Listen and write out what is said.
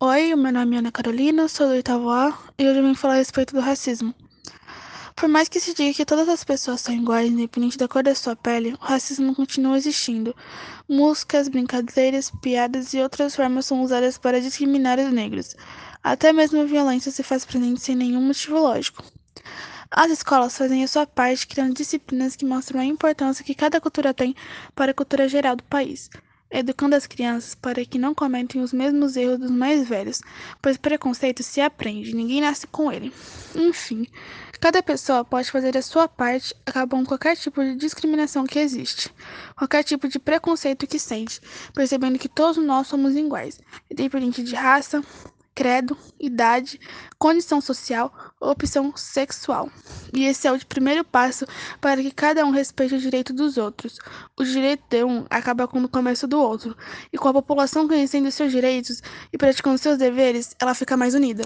Oi, meu nome é Ana Carolina, sou do oitavo e hoje eu vim falar a respeito do racismo. Por mais que se diga que todas as pessoas são iguais, independente da cor da sua pele, o racismo continua existindo. Músicas, brincadeiras, piadas e outras formas são usadas para discriminar os negros. Até mesmo a violência se faz presente sem nenhum motivo lógico. As escolas fazem a sua parte criando disciplinas que mostram a importância que cada cultura tem para a cultura geral do país educando as crianças para que não cometam os mesmos erros dos mais velhos, pois preconceito se aprende, ninguém nasce com ele. Enfim, cada pessoa pode fazer a sua parte, acabando qualquer tipo de discriminação que existe, qualquer tipo de preconceito que sente, percebendo que todos nós somos iguais, independente de raça, credo, idade, condição social opção sexual. E esse é o primeiro passo para que cada um respeite o direito dos outros. O direito de um acaba com o começo do outro, e com a população conhecendo seus direitos e praticando seus deveres, ela fica mais unida.